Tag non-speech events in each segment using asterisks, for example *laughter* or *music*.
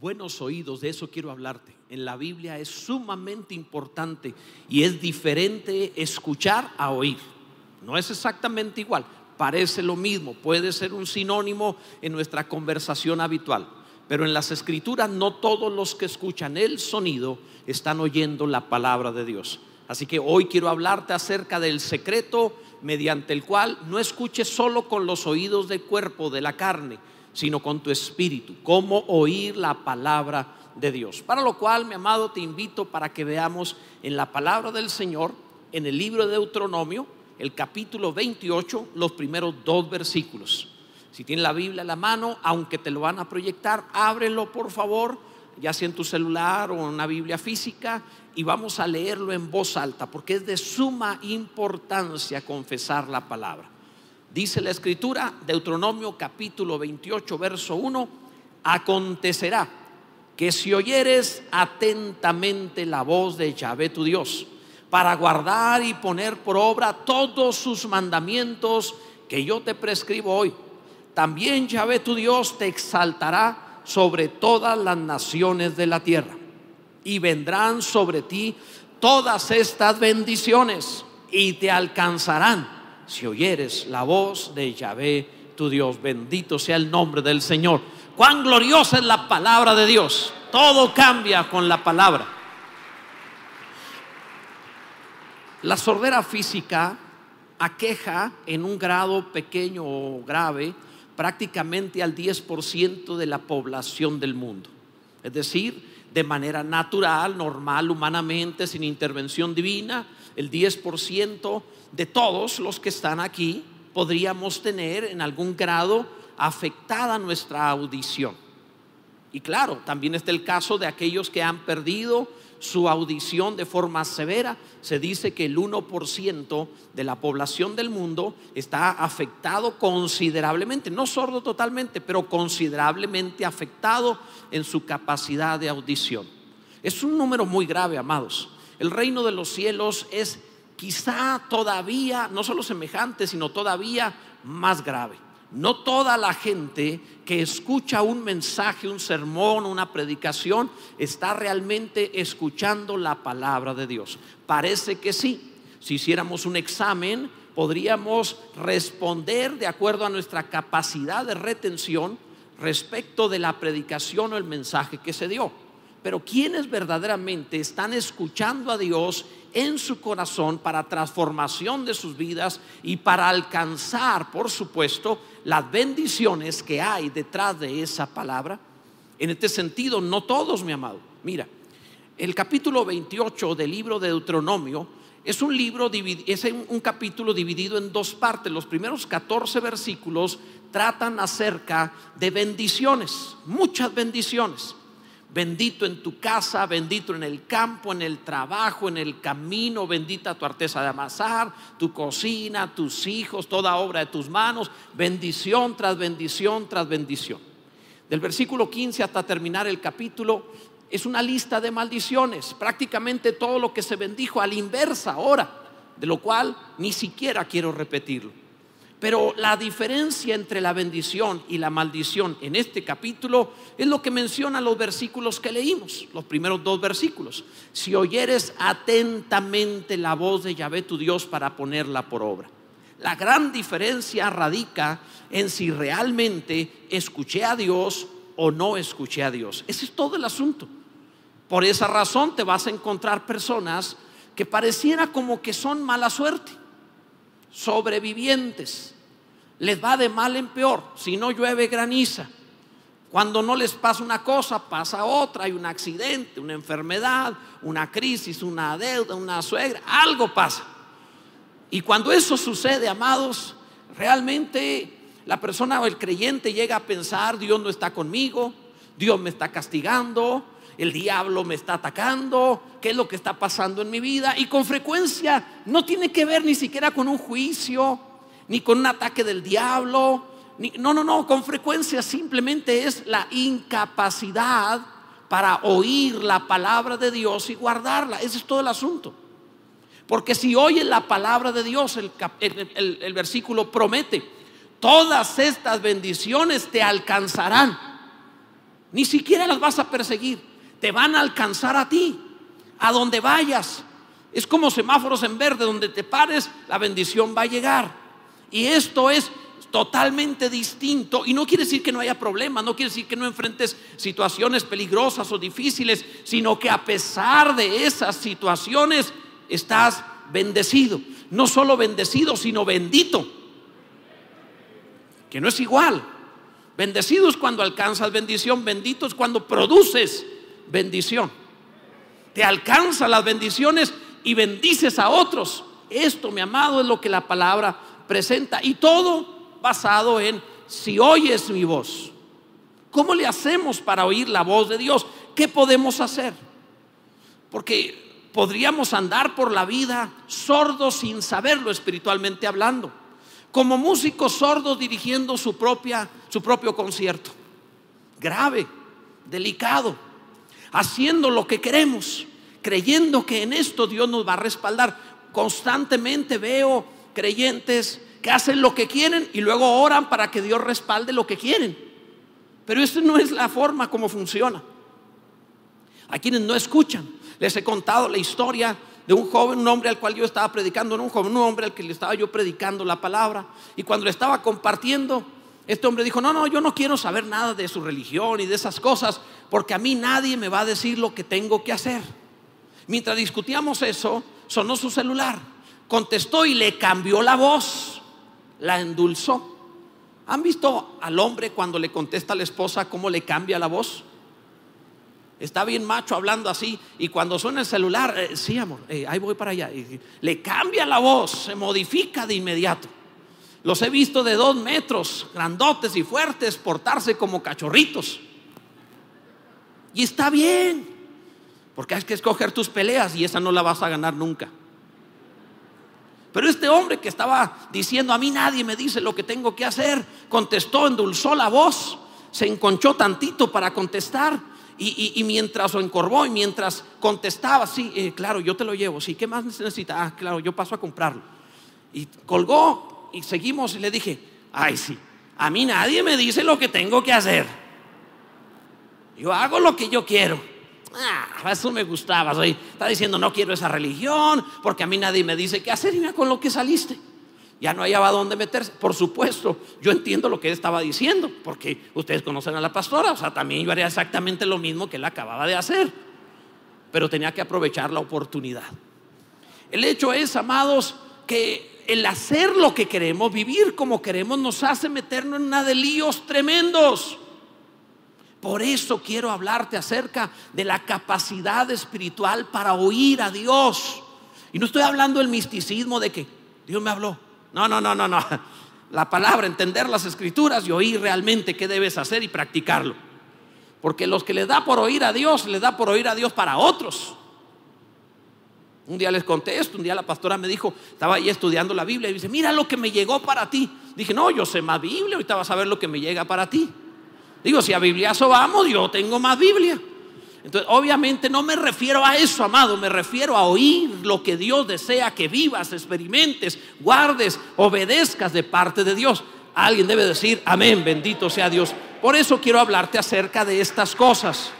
buenos oídos, de eso quiero hablarte. En la Biblia es sumamente importante y es diferente escuchar a oír. No es exactamente igual, parece lo mismo, puede ser un sinónimo en nuestra conversación habitual. Pero en las escrituras no todos los que escuchan el sonido están oyendo la palabra de Dios. Así que hoy quiero hablarte acerca del secreto mediante el cual no escuches solo con los oídos del cuerpo, de la carne, sino con tu espíritu, cómo oír la palabra de Dios. Para lo cual, mi amado, te invito para que veamos en la palabra del Señor, en el libro de Deuteronomio, el capítulo 28, los primeros dos versículos. Si tienes la Biblia a la mano, aunque te lo van a proyectar, ábrelo por favor, ya sea en tu celular o en una Biblia física, y vamos a leerlo en voz alta, porque es de suma importancia confesar la palabra. Dice la escritura, Deuteronomio capítulo 28, verso 1, acontecerá que si oyeres atentamente la voz de Yahvé tu Dios, para guardar y poner por obra todos sus mandamientos que yo te prescribo hoy, también Yahvé tu Dios te exaltará sobre todas las naciones de la tierra y vendrán sobre ti todas estas bendiciones y te alcanzarán si oyeres la voz de Yahvé tu Dios. Bendito sea el nombre del Señor. Cuán gloriosa es la palabra de Dios. Todo cambia con la palabra. La sordera física aqueja en un grado pequeño o grave prácticamente al 10% de la población del mundo. Es decir, de manera natural, normal, humanamente, sin intervención divina, el 10% de todos los que están aquí podríamos tener en algún grado afectada nuestra audición. Y claro, también está el caso de aquellos que han perdido su audición de forma severa. Se dice que el 1% de la población del mundo está afectado considerablemente, no sordo totalmente, pero considerablemente afectado en su capacidad de audición. Es un número muy grave, amados. El reino de los cielos es quizá todavía, no solo semejante, sino todavía más grave. No toda la gente que escucha un mensaje, un sermón, una predicación, está realmente escuchando la palabra de Dios. Parece que sí. Si hiciéramos un examen, podríamos responder de acuerdo a nuestra capacidad de retención respecto de la predicación o el mensaje que se dio. Pero quienes verdaderamente están escuchando a Dios en su corazón para transformación de sus vidas y para alcanzar, por supuesto, las bendiciones que hay detrás de esa palabra. En este sentido, no todos, mi amado. Mira, el capítulo 28 del libro de Deuteronomio es un libro, es un capítulo dividido en dos partes. Los primeros 14 versículos tratan acerca de bendiciones, muchas bendiciones bendito en tu casa, bendito en el campo, en el trabajo, en el camino, bendita tu artesa de amasar, tu cocina, tus hijos, toda obra de tus manos, bendición tras bendición tras bendición. Del versículo 15 hasta terminar el capítulo es una lista de maldiciones, prácticamente todo lo que se bendijo a la inversa ahora, de lo cual ni siquiera quiero repetirlo. Pero la diferencia entre la bendición y la maldición en este capítulo es lo que mencionan los versículos que leímos, los primeros dos versículos. Si oyeres atentamente la voz de Yahvé tu Dios para ponerla por obra. La gran diferencia radica en si realmente escuché a Dios o no escuché a Dios. Ese es todo el asunto. Por esa razón te vas a encontrar personas que pareciera como que son mala suerte sobrevivientes. Les va de mal en peor. Si no llueve, graniza. Cuando no les pasa una cosa, pasa otra. Hay un accidente, una enfermedad, una crisis, una deuda, una suegra. Algo pasa. Y cuando eso sucede, amados, realmente la persona o el creyente llega a pensar, Dios no está conmigo, Dios me está castigando, el diablo me está atacando, qué es lo que está pasando en mi vida. Y con frecuencia no tiene que ver ni siquiera con un juicio, ni con un ataque del diablo. no, no, no, con frecuencia simplemente es la incapacidad para oír la palabra de Dios y guardarla. Ese es todo el asunto. Porque si oyen la palabra de Dios, el versículo promete, todas estas bendiciones te alcanzarán Ni siquiera las vas a perseguir. Te van a alcanzar a ti, a donde vayas. Es como semáforos en verde, donde te pares, la bendición va a llegar. Y esto es totalmente distinto. Y no quiere decir que no haya problemas, no quiere decir que no enfrentes situaciones peligrosas o difíciles, sino que a pesar de esas situaciones estás bendecido. No solo bendecido, sino bendito. Que no es igual. Bendecido es cuando alcanzas bendición, bendito es cuando produces bendición. Te alcanza las bendiciones y bendices a otros. Esto, mi amado, es lo que la palabra presenta. Y todo basado en si oyes mi voz. ¿Cómo le hacemos para oír la voz de Dios? ¿Qué podemos hacer? Porque podríamos andar por la vida sordos sin saberlo espiritualmente hablando, como músicos sordos dirigiendo su propia su propio concierto. Grave, delicado, haciendo lo que queremos, creyendo que en esto Dios nos va a respaldar. Constantemente veo creyentes que hacen lo que quieren y luego oran para que Dios respalde lo que quieren. Pero esa no es la forma como funciona. A quienes no escuchan, les he contado la historia de un joven, un hombre al cual yo estaba predicando, no un joven, un hombre al que le estaba yo predicando la palabra. Y cuando le estaba compartiendo, este hombre dijo, no, no, yo no quiero saber nada de su religión y de esas cosas, porque a mí nadie me va a decir lo que tengo que hacer. Mientras discutíamos eso, sonó su celular, contestó y le cambió la voz la endulzó. ¿Han visto al hombre cuando le contesta a la esposa cómo le cambia la voz? Está bien macho hablando así y cuando suena el celular, eh, sí amor, eh, ahí voy para allá. le cambia la voz, se modifica de inmediato. Los he visto de dos metros, grandotes y fuertes, portarse como cachorritos. Y está bien, porque hay que escoger tus peleas y esa no la vas a ganar nunca. Pero este hombre que estaba diciendo, a mí nadie me dice lo que tengo que hacer, contestó, endulzó la voz, se enconchó tantito para contestar y, mientras o encorvó y mientras contestaba, sí, eh, claro, yo te lo llevo, sí, ¿qué más necesita? Ah, claro, yo paso a comprarlo. Y colgó y seguimos y le dije, ay, sí, a mí nadie me dice lo que tengo que hacer. Yo hago lo que yo quiero. Ah, eso me gustaba. está diciendo, no quiero esa religión, porque a mí nadie me dice qué hacer y mira con lo que saliste. Ya no hallaba dónde meterse. Por supuesto, yo entiendo lo que él estaba diciendo, porque ustedes conocen a la pastora, o sea, también yo haría exactamente lo mismo que él acababa de hacer, pero tenía que aprovechar la oportunidad. El hecho es, amados, que el hacer lo que queremos, vivir como queremos, nos hace meternos en una de líos tremendos. Por eso quiero hablarte acerca de la capacidad espiritual para oír a Dios. Y no estoy hablando del misticismo de que Dios me habló. No, no, no, no, no. La palabra, entender las escrituras y oír realmente qué debes hacer y practicarlo. Porque los que les da por oír a Dios, les da por oír a Dios para otros. Un día les conté esto, un día la pastora me dijo, estaba ahí estudiando la Biblia y dice, mira lo que me llegó para ti. Dije, no, yo sé más Biblia, ahorita vas a ver lo que me llega para ti. Digo, si a Bibliazo vamos, yo tengo más Biblia. Entonces, obviamente no me refiero a eso, amado, me refiero a oír lo que Dios desea que vivas, experimentes, guardes, obedezcas de parte de Dios. Alguien debe decir, amén, bendito sea Dios. Por eso quiero hablarte acerca de estas cosas.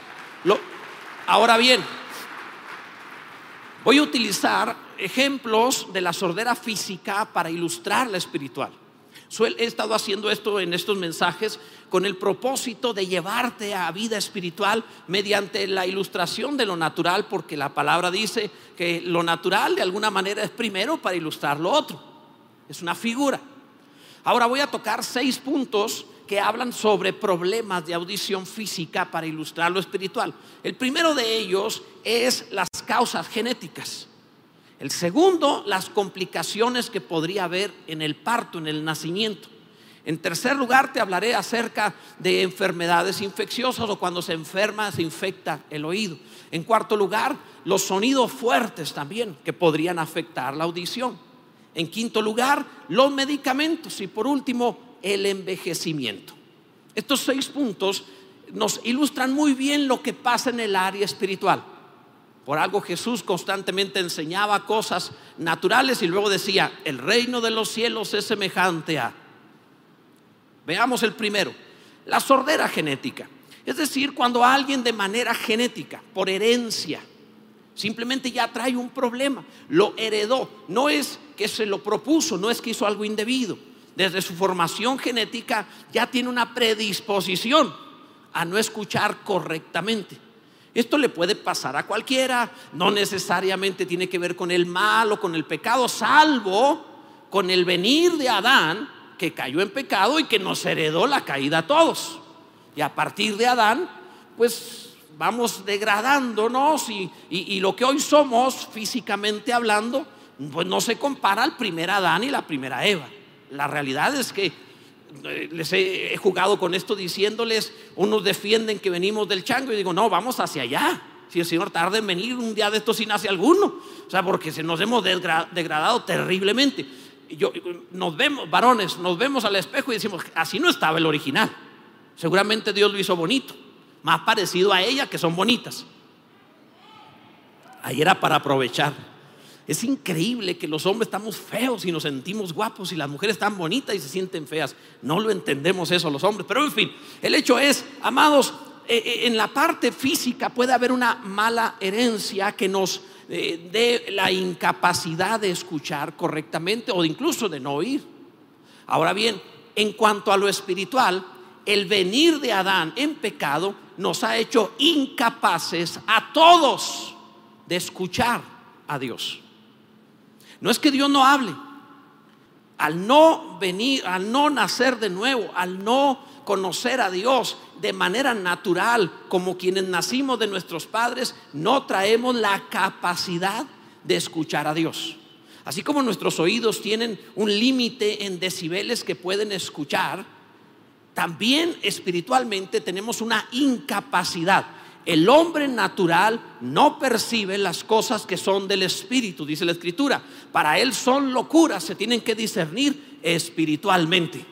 ahora bien, voy a utilizar ejemplos de la sordera física para ilustrar la espiritual. He estado haciendo esto en estos mensajes con el propósito de llevarte a vida espiritual mediante la ilustración de lo natural, porque la palabra dice que lo natural de alguna manera es primero para ilustrar lo otro. Es una figura. Ahora voy a tocar seis puntos que hablan sobre problemas de audición física para ilustrar lo espiritual. El primero de ellos es las causas genéticas. El segundo, las complicaciones que podría haber en el parto, en el nacimiento. En tercer lugar, te hablaré acerca de enfermedades infecciosas o cuando se enferma, se infecta el oído. En cuarto lugar, los sonidos fuertes también que podrían afectar la audición. En quinto lugar, los medicamentos. Y por último, el envejecimiento. Estos seis puntos nos ilustran muy bien lo que pasa en el área espiritual. Por algo Jesús constantemente enseñaba cosas naturales y luego decía, el reino de los cielos es semejante a... Veamos el primero, la sordera genética. Es decir, cuando alguien de manera genética, por herencia, simplemente ya trae un problema, lo heredó, no es que se lo propuso, no es que hizo algo indebido. Desde su formación genética ya tiene una predisposición a no escuchar correctamente. Esto le puede pasar a cualquiera, no necesariamente tiene que ver con el mal o con el pecado, salvo con el venir de Adán, que cayó en pecado y que nos heredó la caída a todos. Y a partir de Adán, pues vamos degradándonos y, lo que hoy somos físicamente hablando, pues no se compara al primer Adán y la primera Eva. La realidad es que eh, les he, jugado con esto diciéndoles, unos defienden que venimos del chango y digo, no, vamos hacia allá. Si el Señor tarda en venir un día de esto sin nace alguno. O sea, porque se nos hemos degradado terriblemente. Yo, nos vemos, varones, nos vemos al espejo y decimos, así no estaba el original. Seguramente Dios lo hizo bonito, más parecido a ella que son bonitas. Ahí era para aprovechar. Es increíble que los hombres estamos feos y nos sentimos guapos y las mujeres están bonitas y se sienten feas. No lo entendemos eso los hombres. Pero en fin, el hecho es, amados, eh, eh, en la parte física puede haber una mala herencia que nos eh, dé la incapacidad de escuchar correctamente o incluso de no oír. Ahora bien, en cuanto a lo espiritual, el venir de Adán en pecado nos ha hecho incapaces a todos de escuchar a Dios. No es que Dios no hable. Al no venir, al no nacer de nuevo, al no conocer a Dios de manera natural, como quienes nacimos de nuestros padres, no traemos la capacidad de escuchar a Dios. Así como nuestros oídos tienen un límite en decibeles que pueden escuchar, también espiritualmente tenemos una incapacidad. El hombre natural no percibe las cosas que son del espíritu, dice la escritura. Para él son locuras, se tienen que discernir espiritualmente.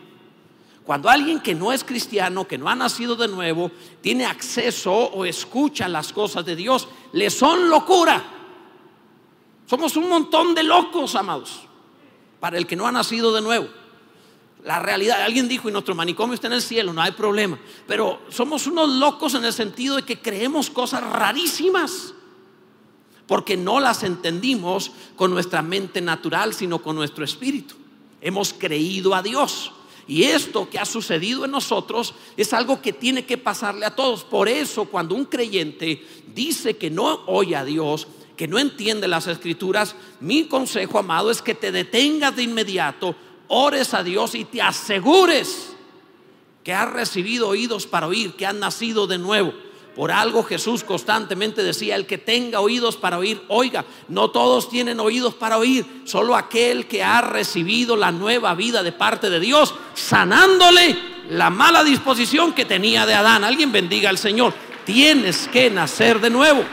Cuando alguien que no es cristiano, que no ha nacido de nuevo, tiene acceso o escucha las cosas de Dios, le son locura. Somos un montón de locos, amados, para el que no ha nacido de nuevo. La realidad, alguien dijo, y nuestro manicomio está en el cielo, no hay problema. Pero somos unos locos en el sentido de que creemos cosas rarísimas, porque no las entendimos con nuestra mente natural, sino con nuestro espíritu. Hemos creído a Dios. Y esto que ha sucedido en nosotros es algo que tiene que pasarle a todos. Por eso cuando un creyente dice que no oye a Dios, que no entiende las escrituras, mi consejo, amado, es que te detengas de inmediato, ores a Dios y te asegures que has recibido oídos para oír, que has nacido de nuevo. Por algo Jesús constantemente decía, el que tenga oídos para oír, oiga, no todos tienen oídos para oír, solo aquel que ha recibido la nueva vida de parte de Dios, sanándole la mala disposición que tenía de Adán. Alguien bendiga al Señor, tienes que nacer de nuevo.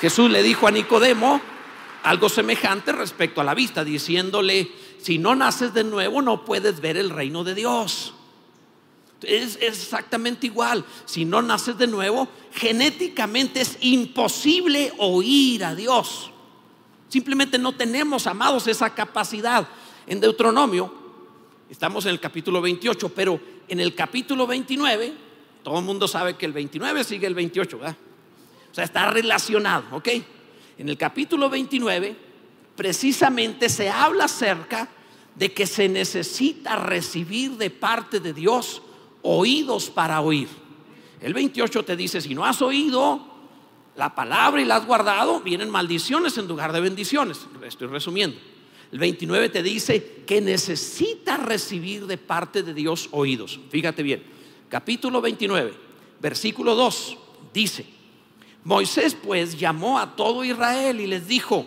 Jesús le dijo a Nicodemo, algo semejante respecto a la vista, diciéndole, si no naces de nuevo no puedes ver el reino de Dios. Es, exactamente igual. Si no naces de nuevo, genéticamente es imposible oír a Dios. Simplemente no tenemos, amados, esa capacidad. En Deuteronomio, estamos en el capítulo 28, pero en el capítulo 29, todo el mundo sabe que el 29 sigue el 28, ¿verdad? O sea, está relacionado, ¿ok? En el capítulo 29, precisamente se habla acerca de que se necesita recibir de parte de Dios oídos para oír. El 28 te dice, si no has oído la palabra y la has guardado, vienen maldiciones en lugar de bendiciones. Estoy resumiendo. El 29 te dice que necesita recibir de parte de Dios oídos. Fíjate bien, capítulo 29, versículo 2, dice, Moisés pues llamó a todo Israel y les dijo,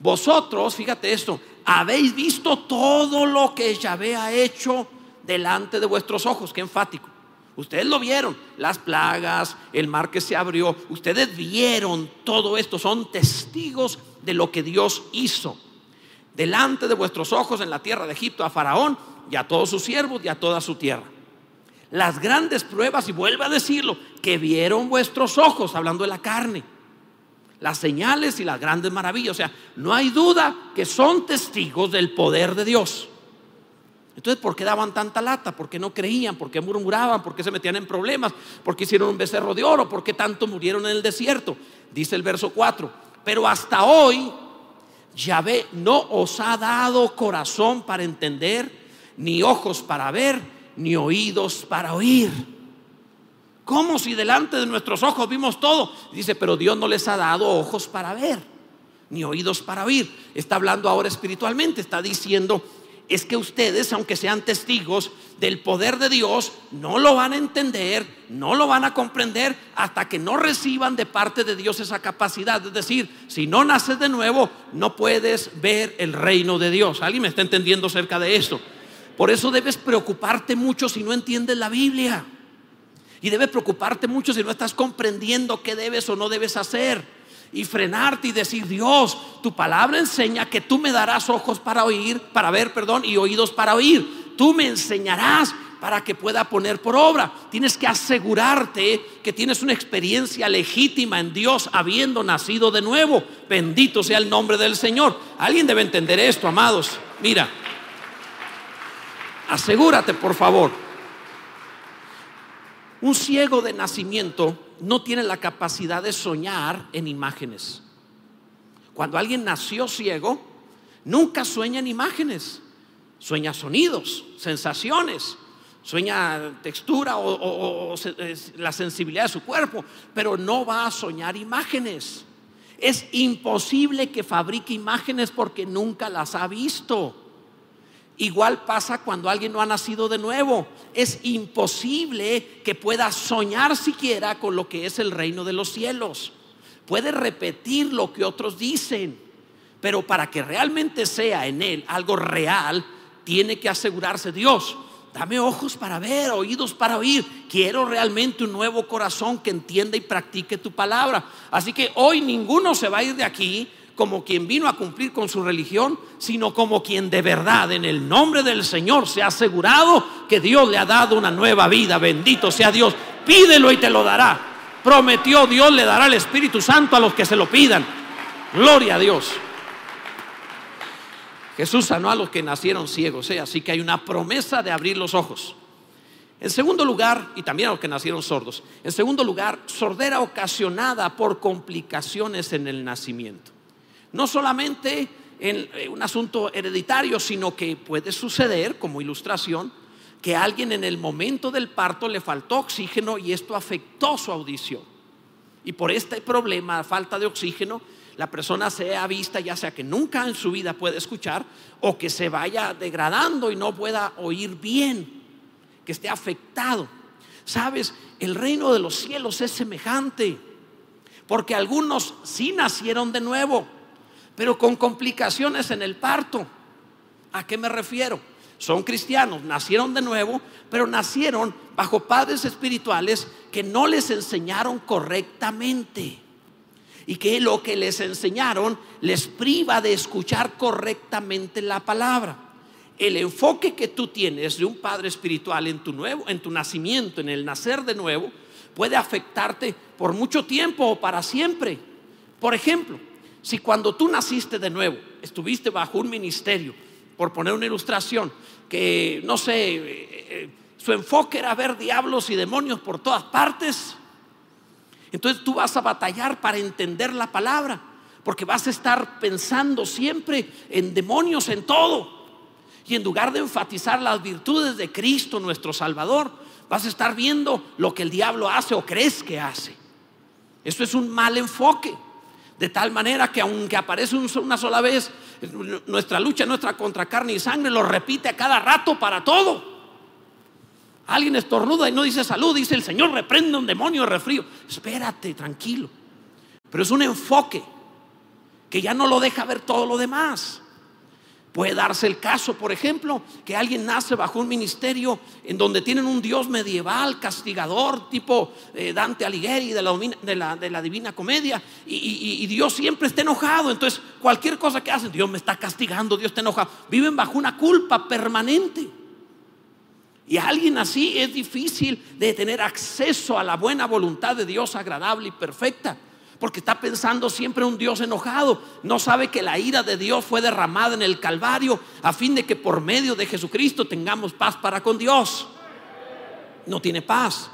vosotros, fíjate esto, habéis visto todo lo que Yahvé ha hecho delante de vuestros ojos, qué enfático. Ustedes lo vieron, las plagas, el mar que se abrió, ustedes vieron todo esto, son testigos de lo que Dios hizo. Delante de vuestros ojos en la tierra de Egipto a Faraón y a todos sus siervos y a toda su tierra las grandes pruebas, y vuelve a decirlo, que vieron vuestros ojos, hablando de la carne, las señales y las grandes maravillas. O sea, no hay duda que son testigos del poder de Dios. Entonces, ¿por qué daban tanta lata? ¿Por qué no creían? ¿Por qué murmuraban? ¿Por qué se metían en problemas? ¿Por qué hicieron un becerro de oro? ¿Por qué tanto murieron en el desierto? Dice el verso 4. Pero hasta hoy, Yahvé no os ha dado corazón para entender, ni ojos para ver, ni oídos para oír. Como si delante de nuestros ojos vimos todo? Dice, pero Dios no les ha dado ojos para ver, ni oídos para oír. Está hablando ahora espiritualmente, está diciendo es que ustedes, aunque sean testigos del poder de Dios, no lo van a entender, no lo van a comprender hasta que no reciban de parte de Dios esa capacidad. Es decir, si no naces de nuevo, no puedes ver el reino de Dios. ¿Alguien me está entendiendo acerca de esto? Por eso debes preocuparte mucho si no entiendes la Biblia. Y debes preocuparte mucho si no estás comprendiendo qué debes o no debes hacer y frenarte y decir, Dios, tu palabra enseña que tú me darás ojos para oír, para ver, perdón, y oídos para oír. Tú me enseñarás para que pueda poner por obra. Tienes que asegurarte que tienes una experiencia legítima en Dios habiendo nacido de nuevo. Bendito sea el nombre del Señor. Alguien debe entender esto, amados. Mira, asegúrate, por favor. Un ciego de nacimiento no tiene la capacidad de soñar en imágenes. Cuando alguien nació ciego, nunca sueña en imágenes, sueña sonidos, sensaciones, sueña textura o, la sensibilidad de su cuerpo, pero no va a soñar imágenes. Es imposible que fabrique imágenes porque nunca las ha visto. Igual pasa cuando alguien no ha nacido de nuevo. Es imposible que pueda soñar siquiera con lo que es el reino de los cielos. Puede repetir lo que otros dicen, pero para que realmente sea en él algo real, tiene que asegurarse Dios. Dame ojos para ver, oídos para oír. Quiero realmente un nuevo corazón que entienda y practique tu palabra. Así que hoy ninguno se va a ir de aquí como quien vino a cumplir con su religión, sino como quien de verdad en el nombre del Señor se ha asegurado que Dios le ha dado una nueva vida. Bendito sea Dios. Pídelo y te lo dará. Prometió Dios le dará el Espíritu Santo a los que se lo pidan. Gloria a Dios. Jesús sanó a los que nacieron ciegos, ¿eh? así que hay una promesa de abrir los ojos. En segundo lugar, y también a los que nacieron sordos, en segundo lugar, sordera ocasionada por complicaciones en el nacimiento. No solamente en eh, un asunto hereditario, sino que puede suceder, como ilustración, que alguien en el momento del parto le faltó oxígeno y esto afectó su audición. Y por este problema, falta de oxígeno, la persona sea vista ya sea que nunca en su vida puede escuchar o que se vaya degradando y no pueda oír bien, que esté afectado. Sabes, el reino de los cielos es semejante, porque algunos sí nacieron de nuevo, pero con complicaciones en el parto. ¿A qué me refiero? Son cristianos, nacieron de nuevo, pero nacieron bajo padres espirituales que no les enseñaron correctamente. Y que lo que les enseñaron les priva de escuchar correctamente la palabra. El enfoque que tú tienes de un padre espiritual en tu nuevo, en tu nacimiento, en el nacer de nuevo, puede afectarte por mucho tiempo o para siempre. Por ejemplo, si cuando tú naciste de nuevo, estuviste bajo un ministerio, por poner una ilustración, que no sé, eh, eh, su enfoque era ver diablos y demonios por todas partes, entonces tú vas a batallar para entender la palabra, porque vas a estar pensando siempre en demonios, en todo. Y en lugar de enfatizar las virtudes de Cristo, nuestro Salvador, vas a estar viendo lo que el diablo hace o crees que hace. Esto es un mal enfoque. De tal manera que aunque aparece una sola vez, nuestra lucha nuestra contra carne y sangre lo repite a cada rato para todo. Alguien estornuda y no dice salud, dice el Señor reprende un demonio de refrío. Espérate, tranquilo. Pero es un enfoque que ya no lo deja ver todo lo demás. Puede darse el caso, por ejemplo, que alguien nace bajo un ministerio en donde tienen un Dios medieval, castigador, tipo eh, Dante Alighieri de la, de la, Divina Comedia, y, y, Dios siempre está enojado. Entonces, cualquier cosa que hacen, Dios me está castigando, Dios está enojado. Viven bajo una culpa permanente. Y a alguien así es difícil de tener acceso a la buena voluntad de Dios agradable y perfecta. Porque está pensando siempre un Dios enojado. No sabe que la ira de Dios fue derramada en el Calvario a fin de que por medio de Jesucristo tengamos paz para con Dios. No tiene paz.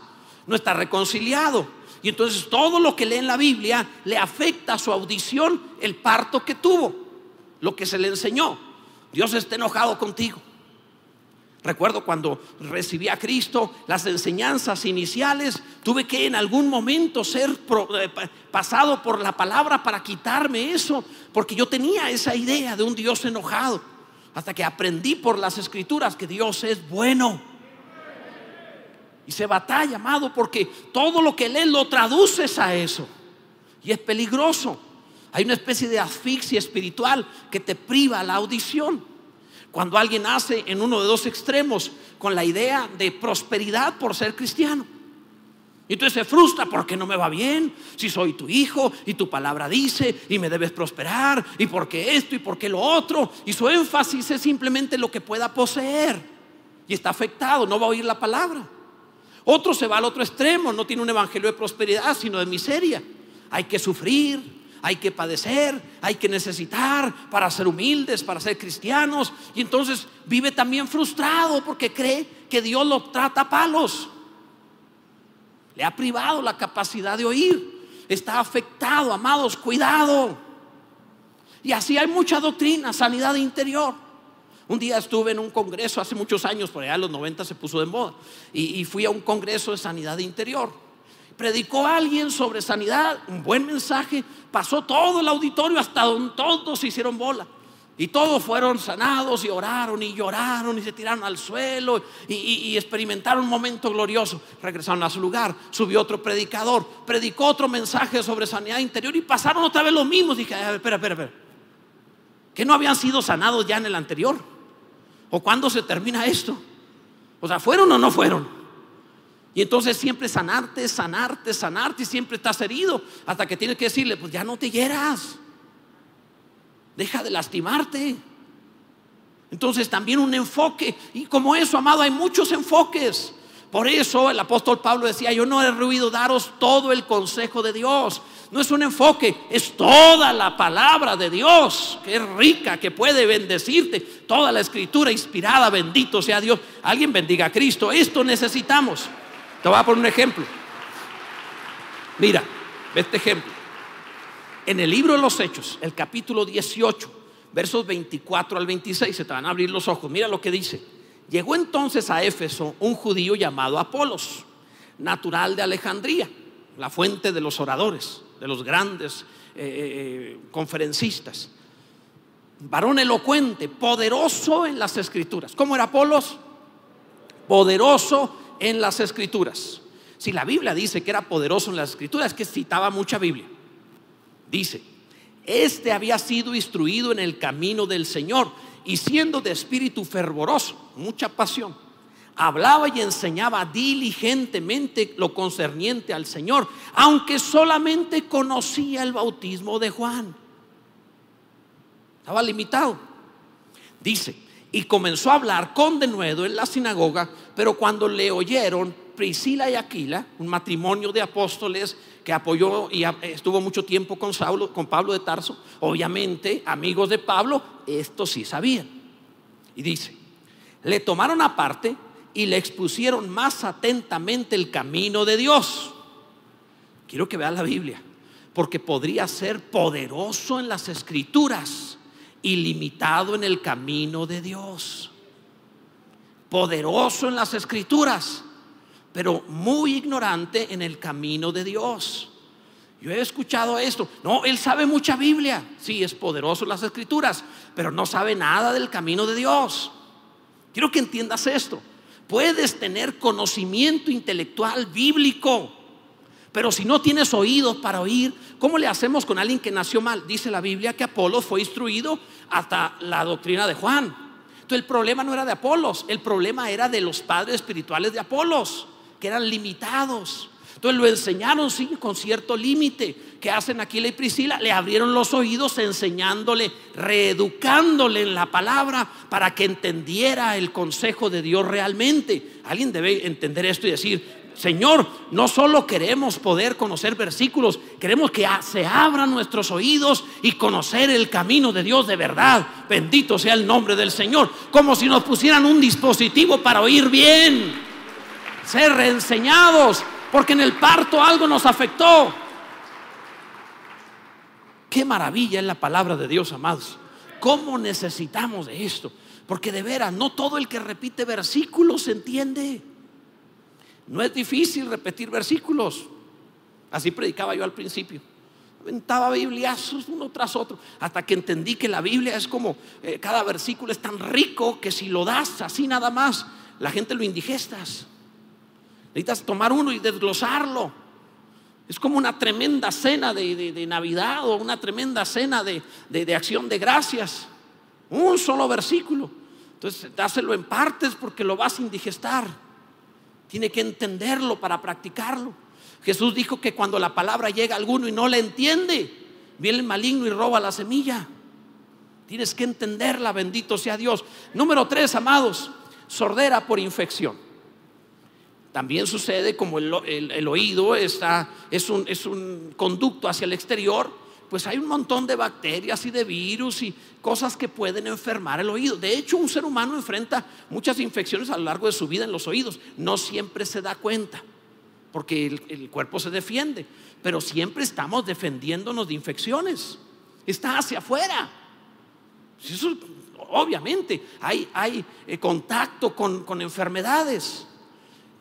No está reconciliado. Y entonces todo lo que lee en la Biblia le afecta a su audición el parto que tuvo, lo que se le enseñó. Dios está enojado contigo. Recuerdo cuando recibí a Cristo, las enseñanzas iniciales, tuve que en algún momento ser eh, pasado por la palabra para quitarme eso, porque yo tenía esa idea de un Dios enojado, hasta que aprendí por las escrituras que Dios es bueno. Y se batalla, amado, porque todo lo que lees lo traduces a eso. Y es peligroso. Hay una especie de asfixia espiritual que te priva la audición. Cuando alguien hace en uno de dos extremos con la idea de prosperidad por ser cristiano. Y entonces se frustra porque no me va bien, si soy tu hijo y tu palabra dice y me debes prosperar y porque esto y porque lo otro. Y su énfasis es simplemente lo que pueda poseer. Y está afectado, no va a oír la palabra. Otro se va al otro extremo, no tiene un evangelio de prosperidad, sino de miseria. Hay que sufrir, hay que padecer, hay que necesitar para ser humildes, para ser cristianos. Y entonces vive también frustrado porque cree que Dios lo trata a palos. Le ha privado la capacidad de oír. Está afectado, amados, cuidado. Y así hay mucha doctrina, sanidad interior. Un día estuve en un congreso hace muchos años, por allá en los 90 se puso de moda, y, y fui a un congreso de sanidad interior predicó alguien sobre sanidad, un buen mensaje, pasó todo el auditorio hasta donde todos se hicieron bola. Y todos fueron sanados y oraron y lloraron y se tiraron al suelo y, experimentaron un momento glorioso. Regresaron a su lugar, subió otro predicador, predicó otro mensaje sobre sanidad interior y pasaron otra vez los mismos. Dije, espera, espera, espera. ¿Que no habían sido sanados ya en el anterior? ¿O cuándo se termina esto? O sea, ¿fueron o no fueron? Y entonces siempre sanarte, sanarte, sanarte y siempre estás herido hasta que tienes que decirle, pues ya no te hieras. Deja de lastimarte. Entonces también un enfoque. Y como eso, amado, hay muchos enfoques. Por eso el apóstol Pablo decía, yo no he ruido daros todo el consejo de Dios. No es un enfoque, es toda la palabra de Dios, que es rica, que puede bendecirte. Toda la escritura inspirada, bendito sea Dios. Alguien bendiga a Cristo. Esto necesitamos. Te voy a poner un ejemplo. Mira, ve este ejemplo. En el libro de los Hechos, el capítulo 18, versos 24 al 26, se te van a abrir los ojos. Mira lo que dice. Llegó entonces a Éfeso un judío llamado Apolos, natural de Alejandría, la fuente de los oradores, de los grandes eh, eh, conferencistas. Varón elocuente, poderoso en las escrituras. ¿Cómo era Apolos? Poderoso en las escrituras. Si la Biblia dice que era poderoso en las escrituras, es que citaba mucha Biblia. Dice, este había sido instruido en el camino del Señor y siendo de espíritu fervoroso, mucha pasión, hablaba y enseñaba diligentemente lo concerniente al Señor, aunque solamente conocía el bautismo de Juan. Estaba limitado. Dice, y comenzó a hablar con denuedo en la sinagoga, pero cuando le oyeron Priscila y Aquila, un matrimonio de apóstoles que apoyó y estuvo mucho tiempo con Saulo, con Pablo de Tarso, obviamente amigos de Pablo, esto sí sabían. Y dice, le tomaron aparte y le expusieron más atentamente el camino de Dios. Quiero que vean la Biblia, porque podría ser poderoso en las escrituras ilimitado en el camino de Dios, poderoso en las escrituras, pero muy ignorante en el camino de Dios. Yo he escuchado esto. No, él sabe mucha Biblia. Sí, es poderoso en las escrituras, pero no sabe nada del camino de Dios. Quiero que entiendas esto. Puedes tener conocimiento intelectual bíblico, pero si no tienes oídos para oír, ¿cómo le hacemos con alguien que nació mal? Dice la Biblia que Apolo fue instruido hasta la doctrina de Juan. Entonces el problema no era de Apolos, el problema era de los padres espirituales de Apolos, que eran limitados. Entonces lo enseñaron sí, con cierto límite. ¿Qué hacen Aquila y Priscila? Le abrieron los oídos enseñándole, reeducándole en la palabra para que entendiera el consejo de Dios realmente. Alguien debe entender esto y decir, Señor, no solo queremos poder conocer versículos, queremos que se abran nuestros oídos y conocer el camino de Dios de verdad. Bendito sea el nombre del Señor. Como si nos pusieran un dispositivo para oír bien. Ser reenseñados, porque en el parto algo nos afectó. Qué maravilla es la palabra de Dios, amados. ¿Cómo necesitamos de esto? Porque de veras, no todo el que repite versículos entiende. No es difícil repetir versículos. Así predicaba yo al principio. Aventaba bibliazos uno tras otro, hasta que entendí que la Biblia es como, eh, cada versículo es tan rico que si lo das así nada más, la gente lo indigestas. Necesitas tomar uno y desglosarlo. Es como una tremenda cena de, Navidad o una tremenda cena de, de, acción de gracias. Un solo versículo. Entonces, dáselo en partes porque lo vas a indigestar. Tiene que entenderlo para practicarlo. Jesús dijo que cuando la palabra llega a alguno y no la entiende, viene el maligno y roba la semilla. Tienes que entenderla, bendito sea Dios. Número tres, amados, sordera por infección. También sucede como el, oído está, es, un, es un conducto hacia el exterior, pues hay un montón de bacterias y de virus y cosas que pueden enfermar el oído. De hecho, un ser humano enfrenta muchas infecciones a lo largo de su vida en los oídos. No siempre se da cuenta, porque el, cuerpo se defiende, pero siempre estamos defendiéndonos de infecciones. Está hacia afuera. Eso, obviamente, hay, hay eh, contacto con, con enfermedades.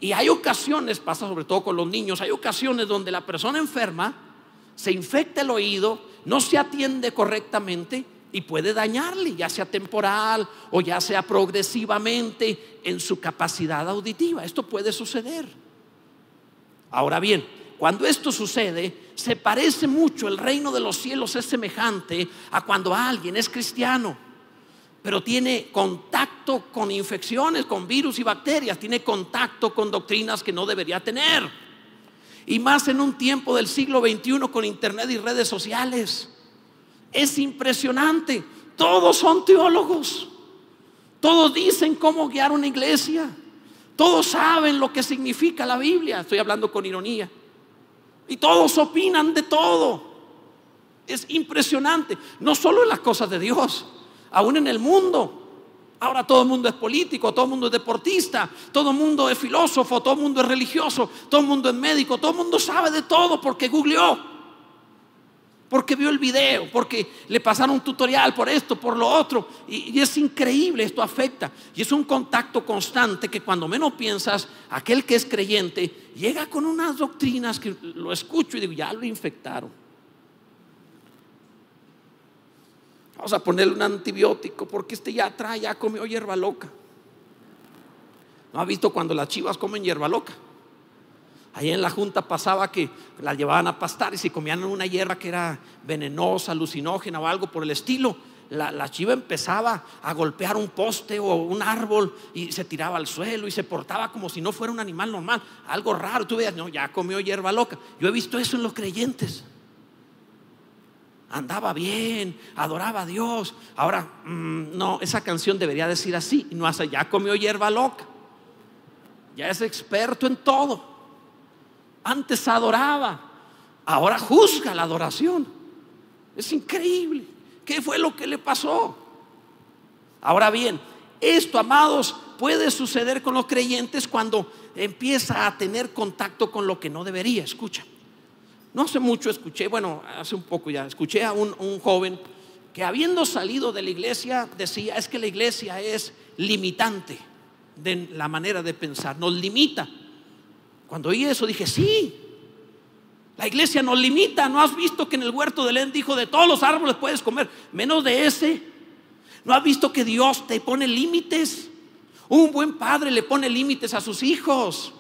Y hay ocasiones, pasa sobre todo con los niños, hay ocasiones donde la persona enferma se infecta el oído, no se atiende correctamente y puede dañarle, ya sea temporal o ya sea progresivamente en su capacidad auditiva. Esto puede suceder. Ahora bien, cuando esto sucede, se parece mucho, el reino de los cielos es semejante a cuando alguien es cristiano, pero tiene contacto con infecciones, con virus y bacterias, tiene contacto con doctrinas que no debería tener. Y más en un tiempo del siglo XXI con internet y redes sociales. Es impresionante. Todos son teólogos. Todos dicen cómo guiar una iglesia. Todos saben lo que significa la Biblia. Estoy hablando con ironía. Y todos opinan de todo. Es impresionante. No solo en las cosas de Dios, aún en el mundo. Ahora todo el mundo es político, todo el mundo es deportista, todo el mundo es filósofo, todo el mundo es religioso, todo el mundo es médico, todo el mundo sabe de todo porque googleó, porque vio el video, porque le pasaron un tutorial por esto, por lo otro. Y, y es increíble, esto afecta. Y es un contacto constante que cuando menos piensas, aquel que es creyente llega con unas doctrinas que lo escucho y digo, ya lo infectaron. Vamos a ponerle un antibiótico porque este ya trae, ya comió hierba loca. ¿No ha visto cuando las chivas comen hierba loca? Ahí en la junta pasaba que la llevaban a pastar y si comían una hierba que era venenosa, alucinógena o algo por el estilo, la, chiva empezaba a golpear un poste o un árbol y se tiraba al suelo y se portaba como si no fuera un animal normal, algo raro. Tú veías, no, ya comió hierba loca. Yo he visto eso en los creyentes andaba bien, adoraba a Dios. Ahora, mm, no, esa canción debería decir así, no hace, ya comió hierba loca, ya es experto en todo. Antes adoraba, ahora juzga la adoración. Es increíble. ¿Qué fue lo que le pasó? Ahora bien, esto, amados, puede suceder con los creyentes cuando empieza a tener contacto con lo que no debería. Escucha. No hace mucho escuché, bueno, hace un poco ya, escuché a un, joven que habiendo salido de la iglesia decía, es que la iglesia es limitante de la manera de pensar, nos limita. Cuando oí eso dije, sí, la iglesia nos limita. ¿No has visto que en el huerto de Edén dijo, de todos los árboles puedes comer, menos de ese? ¿No has visto que Dios te pone límites? Un buen padre le pone límites a sus hijos.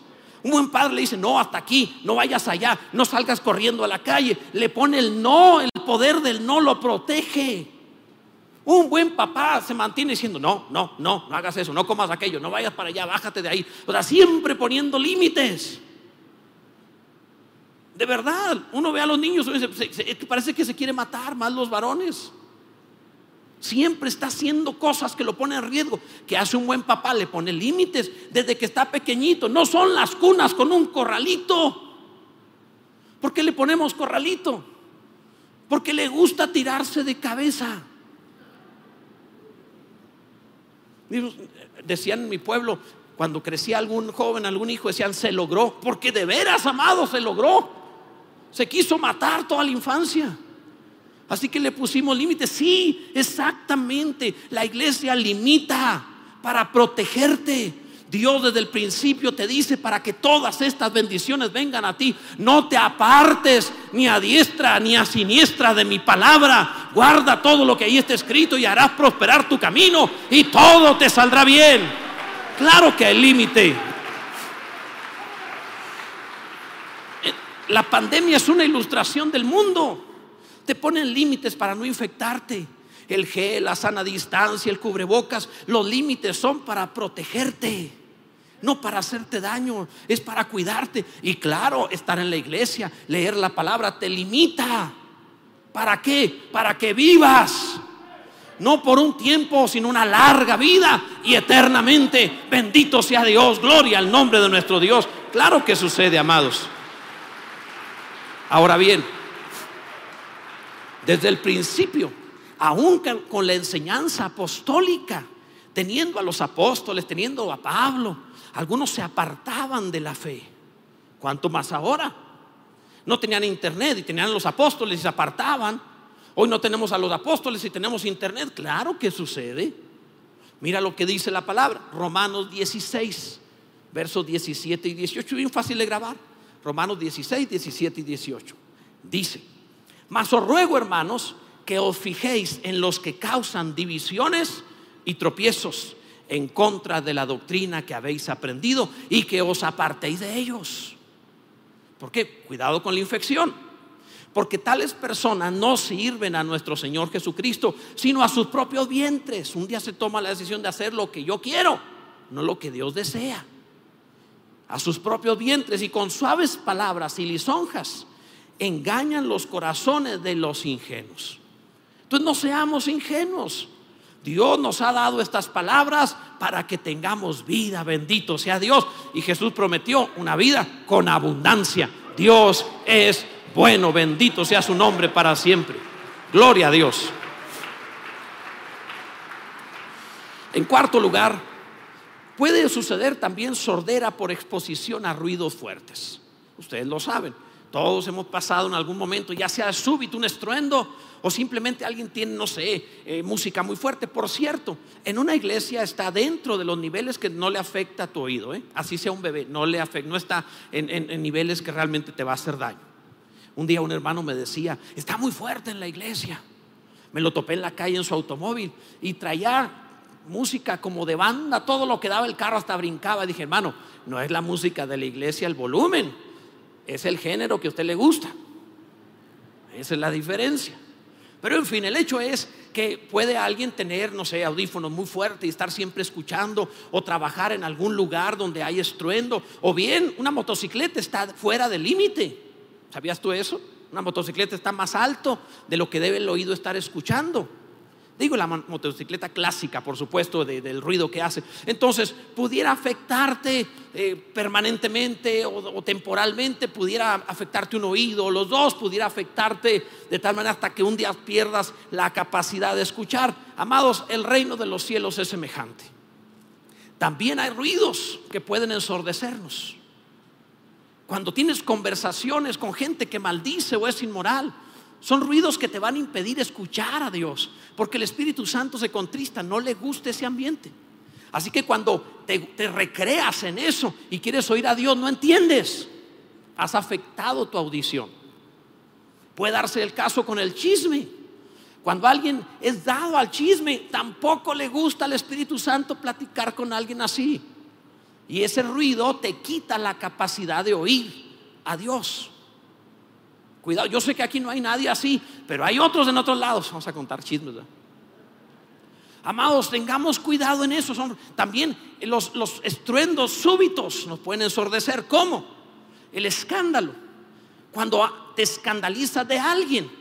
Un buen padre le dice, no, hasta aquí, no vayas allá, no salgas corriendo a la calle. Le pone el no, el poder del no lo protege. Un buen papá se mantiene diciendo, no, no, no, no hagas eso, no comas aquello, no vayas para allá, bájate de ahí. O sea, siempre poniendo límites. De verdad, uno ve a los niños, parece que se quiere matar más los varones. Siempre está haciendo cosas que lo ponen en riesgo. Que hace un buen papá, le pone límites desde que está pequeñito. No son las cunas con un corralito. ¿Por qué le ponemos corralito? Porque le gusta tirarse de cabeza. Decían en mi pueblo, cuando crecía algún joven, algún hijo, decían, se logró. Porque de veras, amado, se logró. Se quiso matar toda la infancia. Así que le pusimos límites. Sí, exactamente. La iglesia limita para protegerte. Dios desde el principio te dice para que todas estas bendiciones vengan a ti. No te apartes ni a diestra ni a siniestra de mi palabra. Guarda todo lo que ahí está escrito y harás prosperar tu camino y todo te saldrá bien. Claro que hay límite. Eh, la pandemia es una ilustración del mundo. Te ponen límites para no infectarte. El gel, la sana distancia, el cubrebocas, los límites son para protegerte, no para hacerte daño, es para cuidarte. Y claro, estar en la iglesia, leer la palabra te limita. ¿Para qué? Para que vivas. No por un tiempo, sino una larga vida y eternamente. Bendito sea Dios, gloria al nombre de nuestro Dios. Claro que sucede, amados. Ahora bien, desde el principio, aún con la enseñanza apostólica, teniendo a los apóstoles, teniendo a Pablo, algunos se apartaban de la fe. ¿Cuánto más ahora? No tenían internet y tenían los apóstoles y se apartaban. Hoy no tenemos a los apóstoles y tenemos internet. Claro que sucede. Mira lo que dice la palabra. Romanos 16, versos 17 y 18. Bien fácil de grabar. Romanos 16, 17 y 18. Dice. Mas os ruego, hermanos, que os fijéis en los que causan divisiones y tropiezos en contra de la doctrina que habéis aprendido y que os apartéis de ellos. ¿Por qué? Cuidado con la infección. Porque tales personas no sirven a nuestro Señor Jesucristo, sino a sus propios vientres. Un día se toma la decisión de hacer lo que yo quiero, no lo que Dios desea. A sus propios vientres y con suaves palabras y lisonjas engañan los corazones de los ingenuos. Entonces no seamos ingenuos. Dios nos ha dado estas palabras para que tengamos vida, bendito sea Dios. Y Jesús prometió una vida con abundancia. Dios es bueno, bendito sea su nombre para siempre. Gloria a Dios. En cuarto lugar, puede suceder también sordera por exposición a ruidos fuertes. Ustedes lo saben. Todos hemos pasado en algún momento, ya sea súbito, un estruendo, o simplemente alguien tiene, no sé, eh, música muy fuerte. Por cierto, en una iglesia está dentro de los niveles que no le afecta a tu oído, ¿eh? así sea un bebé, no le afecta, no está en, en niveles que realmente te va a hacer daño. Un día un hermano me decía, está muy fuerte en la iglesia. Me lo topé en la calle en su automóvil y traía música como de banda, todo lo que daba el carro hasta brincaba. Dije, hermano, no es la música de la iglesia el volumen, es el género que a usted le gusta. Esa es la diferencia. Pero en fin, el hecho es que puede alguien tener, no sé, audífonos muy fuertes y estar siempre escuchando o trabajar en algún lugar donde hay estruendo. O bien, una motocicleta está fuera del límite. ¿Sabías tú eso? Una motocicleta está más alto de lo que debe el oído estar escuchando. Digo la motocicleta clásica, por supuesto, del ruido que hace. Entonces, pudiera afectarte eh, permanentemente o, temporalmente, pudiera afectarte un oído, o los dos, pudiera afectarte de tal manera hasta que un día pierdas la capacidad de escuchar. Amados, el reino de los cielos es semejante. También hay ruidos que pueden ensordecernos. Cuando tienes conversaciones con gente que maldice o es inmoral, son ruidos que te van a impedir escuchar a Dios, porque el Espíritu Santo se contrista, no le gusta ese ambiente. Así que cuando te, recreas en eso y quieres oír a Dios, no entiendes. Has afectado tu audición. Puede darse el caso con el chisme. Cuando alguien es dado al chisme, tampoco le gusta al Espíritu Santo platicar con alguien así. Y ese ruido te quita la capacidad de oír a Dios. Cuidado, yo sé que aquí no hay nadie así, pero hay otros en otros lados. Vamos a contar chismes. Amados, tengamos cuidado en eso. También los, los estruendos súbitos nos pueden ensordecer. ¿Cómo? El escándalo. Cuando te escandalizas de alguien.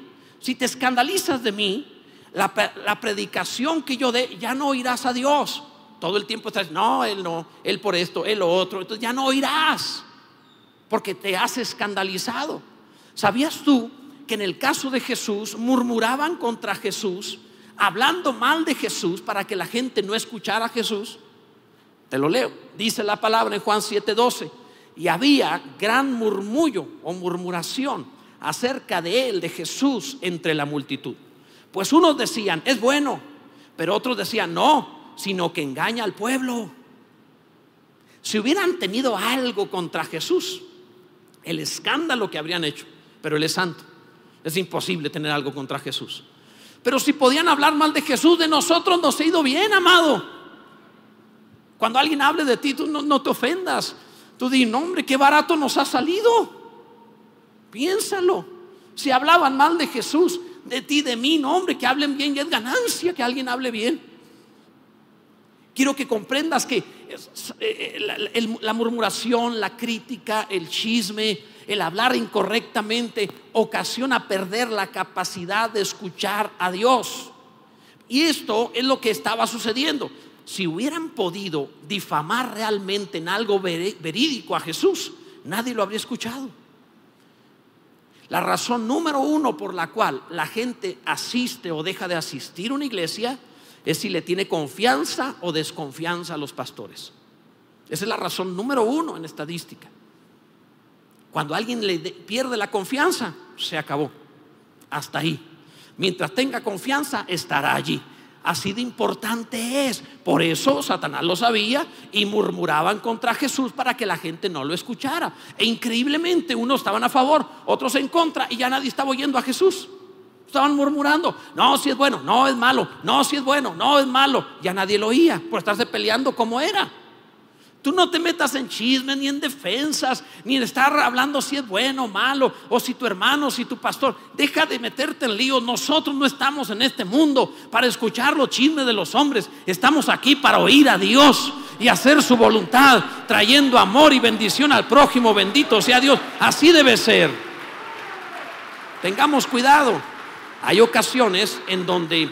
Si te escandalizas de mí, la, la predicación que yo dé, ya no oirás a Dios. Todo el tiempo estás, no, Él no, Él por esto, Él lo otro. Entonces ya no oirás, porque te has escandalizado. ¿Sabías tú que en el caso de Jesús murmuraban contra Jesús, hablando mal de Jesús para que la gente no escuchara a Jesús? Te lo leo. Dice la palabra en Juan 7:12. Y había gran murmullo o murmuración acerca de él, de Jesús, entre la multitud. Pues unos decían, es bueno, pero otros decían, no, sino que engaña al pueblo. Si hubieran tenido algo contra Jesús, el escándalo que habrían hecho, pero Él es santo. Es imposible tener algo contra Jesús. Pero si podían hablar mal de Jesús, de nosotros nos ha ido bien, amado. Cuando alguien hable de ti, tú no, te ofendas. Tú di, no, hombre, qué barato nos ha salido. Piénsalo. Si hablaban mal de Jesús, de ti, de mí, no, hombre, que hablen bien, y es ganancia que alguien hable bien. Quiero que comprendas que eh, la murmuración, la crítica, el chisme, el hablar incorrectamente ocasiona perder la capacidad de escuchar a Dios. Y esto es lo que estaba sucediendo. Si hubieran podido difamar realmente en algo verídico a Jesús, nadie lo habría escuchado. La razón número uno por la cual la gente asiste o deja de asistir a una iglesia es si le tiene confianza o desconfianza a los pastores. Esa es la razón número uno en estadística. Cuando alguien le pierde la confianza, se acabó. Hasta ahí. Mientras tenga confianza, estará allí. Así de importante es. Por eso Satanás lo sabía y murmuraban contra Jesús para que la gente no lo escuchara. E increíblemente unos estaban a favor, otros en contra y ya nadie estaba oyendo a Jesús. Estaban murmurando, no, si es bueno, no es malo, no, si es bueno, no es malo. Ya nadie lo oía por estarse peleando como era. Tú no te metas en chismes ni en defensas, ni en estar hablando si es bueno o malo, o si tu hermano, si tu pastor. Deja de meterte en líos. Nosotros no estamos en este mundo para escuchar los chismes de los hombres. Estamos aquí para oír a Dios y hacer su voluntad, trayendo amor y bendición al prójimo. Bendito sea Dios. Así debe ser. Tengamos cuidado. Hay ocasiones en donde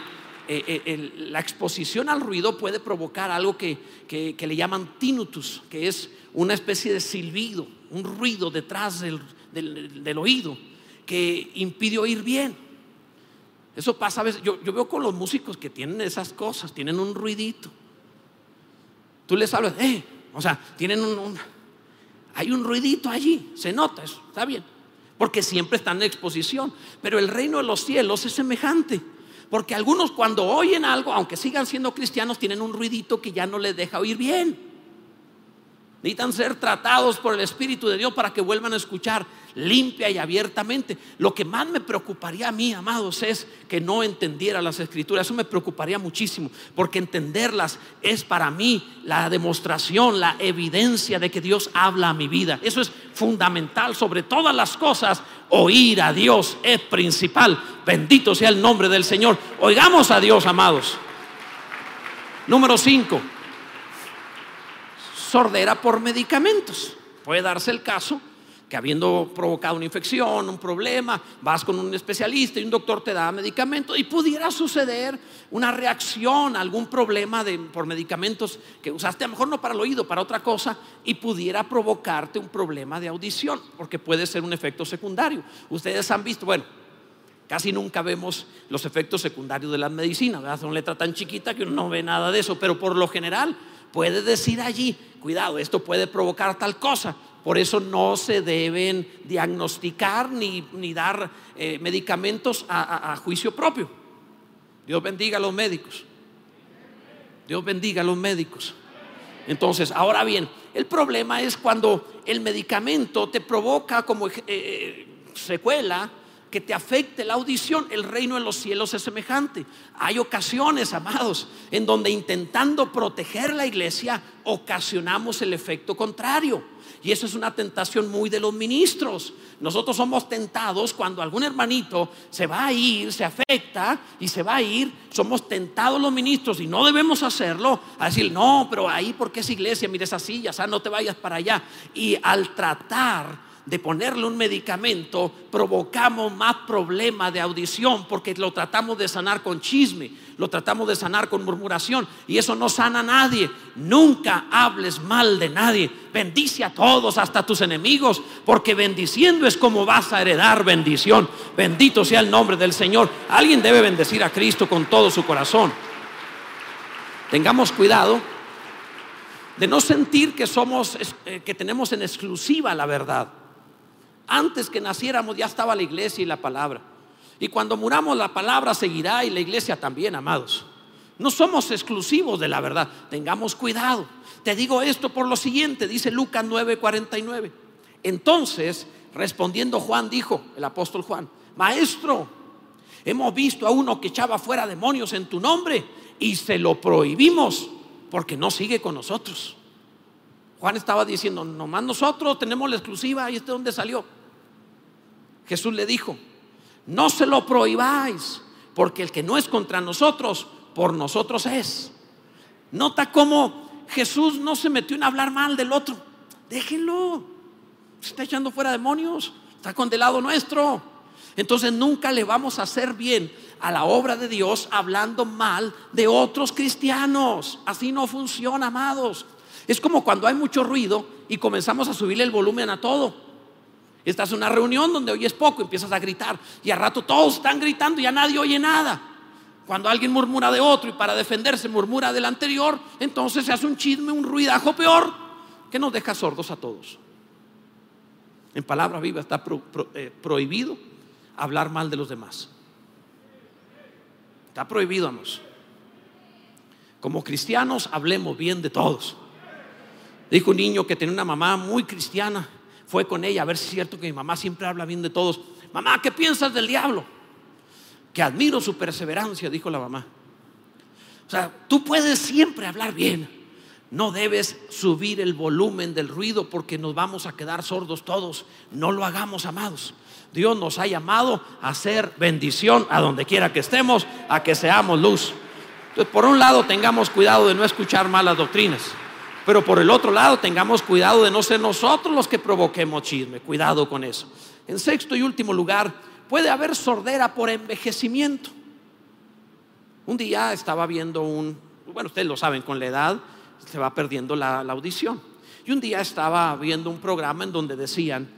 eh, eh, la exposición al ruido puede provocar algo que, le llaman tinnitus, que es una especie de silbido, un ruido detrás del, oído que impide oír bien. Eso pasa a veces, yo, veo con los músicos que tienen esas cosas, tienen un ruidito. Tú les hablas, eh, o sea, tienen un, hay un ruidito allí, se nota eso, está bien, porque siempre están en exposición, pero el reino de los cielos es semejante. Porque algunos cuando oyen algo, aunque sigan siendo cristianos, tienen un ruidito que ya no les deja oír bien. Necesitan ser tratados por el Espíritu de Dios para que vuelvan a escuchar limpia y abiertamente. Lo que más me preocuparía a mí, amados, es que no entendiera las escrituras. Eso me preocuparía muchísimo, porque entenderlas es para mí la demostración, la evidencia de que Dios habla a mi vida. Eso es fundamental sobre todas las cosas. Oír a Dios es principal. Bendito sea el nombre del Señor. Oigamos a Dios, amados. Número 5 sordera por medicamentos. Puede darse el caso que habiendo provocado una infección, un problema, vas con un especialista y un doctor te da medicamentos y pudiera suceder una reacción algún problema de, por medicamentos que usaste, a lo mejor no para el oído, para otra cosa, y pudiera provocarte un problema de audición, porque puede ser un efecto secundario. Ustedes han visto, bueno, casi nunca vemos los efectos secundarios de la medicina, ¿verdad? Son letra tan chiquita que uno no ve nada de eso, pero por lo general puede decir allí, cuidado, esto puede provocar tal cosa. Por eso no se deben diagnosticar ni, dar eh, medicamentos a, juicio propio. Dios bendiga a los médicos. Dios bendiga a los médicos. Entonces, ahora bien, el problema es cuando el medicamento te provoca como eh, eh, secuela que te afecte la audición, el reino de los cielos es semejante. Hay ocasiones, amados, en donde intentando proteger la iglesia, ocasionamos el efecto contrario. Y eso es una tentación muy de los ministros. Nosotros somos tentados cuando algún hermanito se va a ir, se afecta y se va a ir. Somos tentados los ministros y no debemos hacerlo. A decir, no, pero ahí porque es iglesia, mire esa silla, o sea, no te vayas para allá. Y al tratar de ponerle un medicamento, provocamos más problema de audición porque lo tratamos de sanar con chisme, lo tratamos de sanar con murmuración y eso no sana a nadie. Nunca hables mal de nadie. Bendice a todos, hasta a tus enemigos, porque bendiciendo es como vas a heredar bendición. Bendito sea el nombre del Señor. Alguien debe bendecir a Cristo con todo su corazón. Tengamos cuidado de no sentir que somos eh, que tenemos en exclusiva la verdad. Antes que naciéramos ya estaba la iglesia y la palabra. Y cuando muramos la palabra seguirá y la iglesia también, amados. No somos exclusivos de la verdad. Tengamos cuidado. Te digo esto por lo siguiente, dice Lucas 9:49. Entonces, respondiendo Juan, dijo, el apóstol Juan, Maestro, hemos visto a uno que echaba fuera demonios en tu nombre y se lo prohibimos porque no sigue con nosotros. Juan estaba diciendo, nomás nosotros tenemos la exclusiva y este dónde salió. Jesús le dijo, no se lo prohibáis, porque el que no es contra nosotros, por nosotros es. Nota cómo Jesús no se metió en hablar mal del otro. Déjenlo. Se está echando fuera demonios. Está con del lado nuestro. Entonces nunca le vamos a hacer bien a la obra de Dios hablando mal de otros cristianos. Así no funciona, amados. Es como cuando hay mucho ruido y comenzamos a subirle el volumen a todo. Estás en una reunión donde oyes poco, empiezas a gritar y a rato todos están gritando y ya nadie oye nada. Cuando alguien murmura de otro y para defenderse murmura del anterior, entonces se hace un chisme, un ruidajo peor que nos deja sordos a todos. En palabra viva está eh, prohibido hablar mal de los demás. Está prohibido, amos. Como cristianos hablemos bien de todos. Dijo un niño que tenía una mamá muy cristiana fue con ella a ver si es cierto que mi mamá siempre habla bien de todos. Mamá, ¿qué piensas del diablo? Que admiro su perseverancia, dijo la mamá. O sea, tú puedes siempre hablar bien. No debes subir el volumen del ruido porque nos vamos a quedar sordos todos. No lo hagamos, amados. Dios nos ha llamado a hacer bendición a donde quiera que estemos, a que seamos luz. Entonces, por un lado, tengamos cuidado de no escuchar malas doctrinas. Pero por el otro lado, tengamos cuidado de no ser nosotros los que provoquemos chisme. Cuidado con eso. En sexto y último lugar, puede haber sordera por envejecimiento. Un día estaba viendo un, bueno, ustedes lo saben, con la edad se va perdiendo la, audición. Y un día estaba viendo un programa en donde decían,